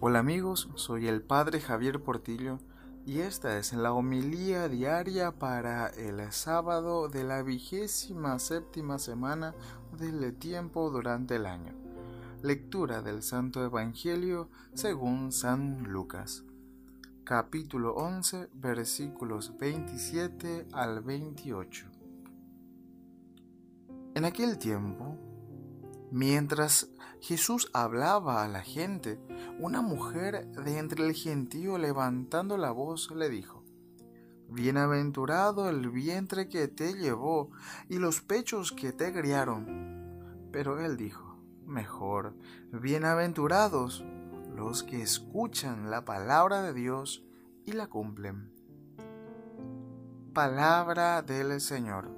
Hola amigos, soy el Padre Javier Portillo y esta es la homilía diaria para el sábado de la vigésima séptima semana del tiempo durante el año. Lectura del Santo Evangelio según San Lucas. Capítulo 11 versículos 27 al 28. En aquel tiempo, mientras Jesús hablaba a la gente, una mujer de entre el gentío levantando la voz le dijo, Bienaventurado el vientre que te llevó y los pechos que te criaron. Pero él dijo, Mejor, bienaventurados los que escuchan la palabra de Dios y la cumplen. Palabra del Señor.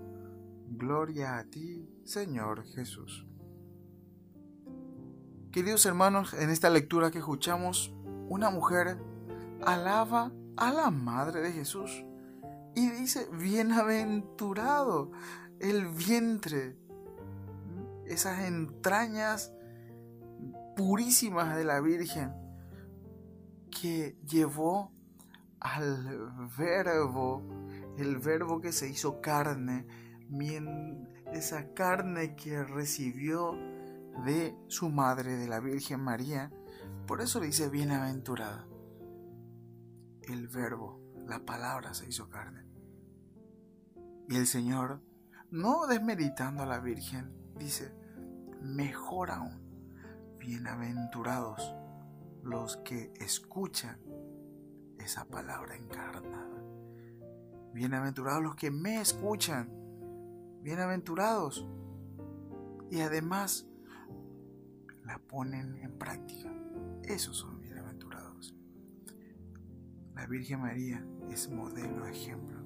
Gloria a ti, Señor Jesús. Queridos hermanos, en esta lectura que escuchamos, una mujer alaba a la Madre de Jesús y dice, bienaventurado el vientre, esas entrañas purísimas de la Virgen que llevó al verbo, el verbo que se hizo carne, esa carne que recibió de su madre, de la Virgen María. Por eso le dice bienaventurada. El verbo, la palabra se hizo carne. Y el Señor, no desmeditando a la Virgen, dice, mejor aún, bienaventurados los que escuchan esa palabra encarnada. Bienaventurados los que me escuchan. Bienaventurados. Y además la ponen en práctica. Esos son bienaventurados. La Virgen María es modelo, ejemplo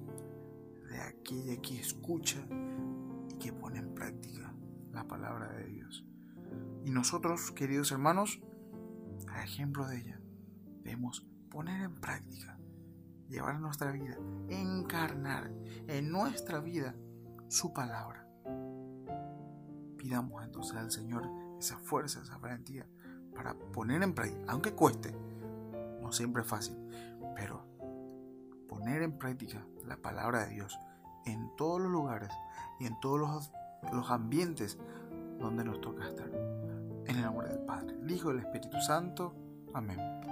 de aquella que escucha y que pone en práctica la palabra de Dios. Y nosotros, queridos hermanos, a ejemplo de ella, debemos poner en práctica, llevar nuestra vida, encarnar en nuestra vida su palabra. Pidamos entonces al Señor esa fuerza, esa valentía para poner en práctica, aunque cueste, no siempre es fácil, pero poner en práctica la palabra de Dios en todos los lugares y en todos los, los ambientes donde nos toca estar. En el nombre del Padre, el Hijo y el Espíritu Santo. Amén.